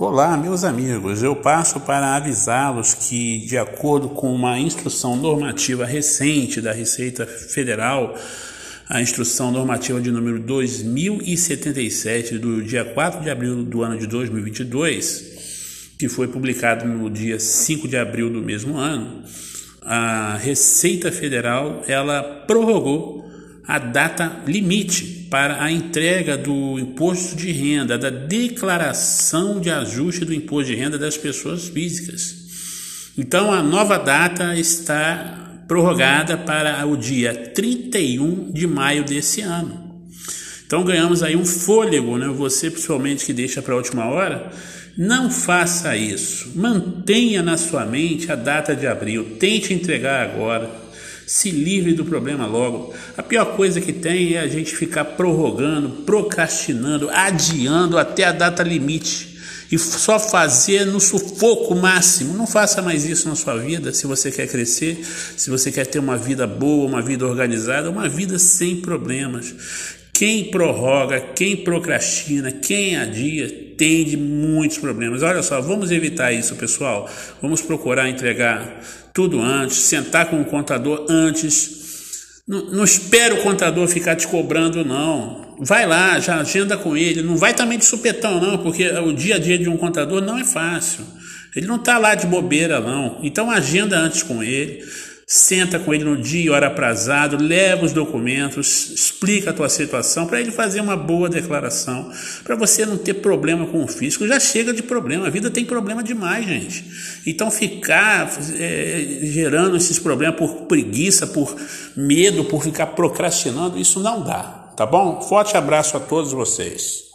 Olá, meus amigos. Eu passo para avisá-los que, de acordo com uma instrução normativa recente da Receita Federal, a instrução normativa de número 2077, do dia 4 de abril do ano de 2022, que foi publicado no dia 5 de abril do mesmo ano, a Receita Federal ela prorrogou a data limite para a entrega do imposto de renda, da declaração de ajuste do imposto de renda das pessoas físicas. Então a nova data está prorrogada para o dia 31 de maio desse ano. Então ganhamos aí um fôlego, né? Você principalmente que deixa para a última hora, não faça isso. Mantenha na sua mente a data de abril. Tente entregar agora se livre do problema logo. A pior coisa que tem é a gente ficar prorrogando, procrastinando, adiando até a data limite e só fazer no sufoco máximo. Não faça mais isso na sua vida se você quer crescer, se você quer ter uma vida boa, uma vida organizada, uma vida sem problemas. Quem prorroga, quem procrastina, quem adia, tem de muitos problemas. Olha só, vamos evitar isso, pessoal. Vamos procurar entregar tudo antes, sentar com o contador antes. Não, não espera o contador ficar te cobrando, não. Vai lá, já agenda com ele. Não vai também de supetão, não, porque o dia a dia de um contador não é fácil. Ele não está lá de bobeira, não. Então agenda antes com ele senta com ele no dia, hora aprazado, leva os documentos, explica a tua situação para ele fazer uma boa declaração, para você não ter problema com o fisco. Já chega de problema, a vida tem problema demais, gente. Então ficar é, gerando esses problemas por preguiça, por medo, por ficar procrastinando, isso não dá, tá bom? Forte abraço a todos vocês.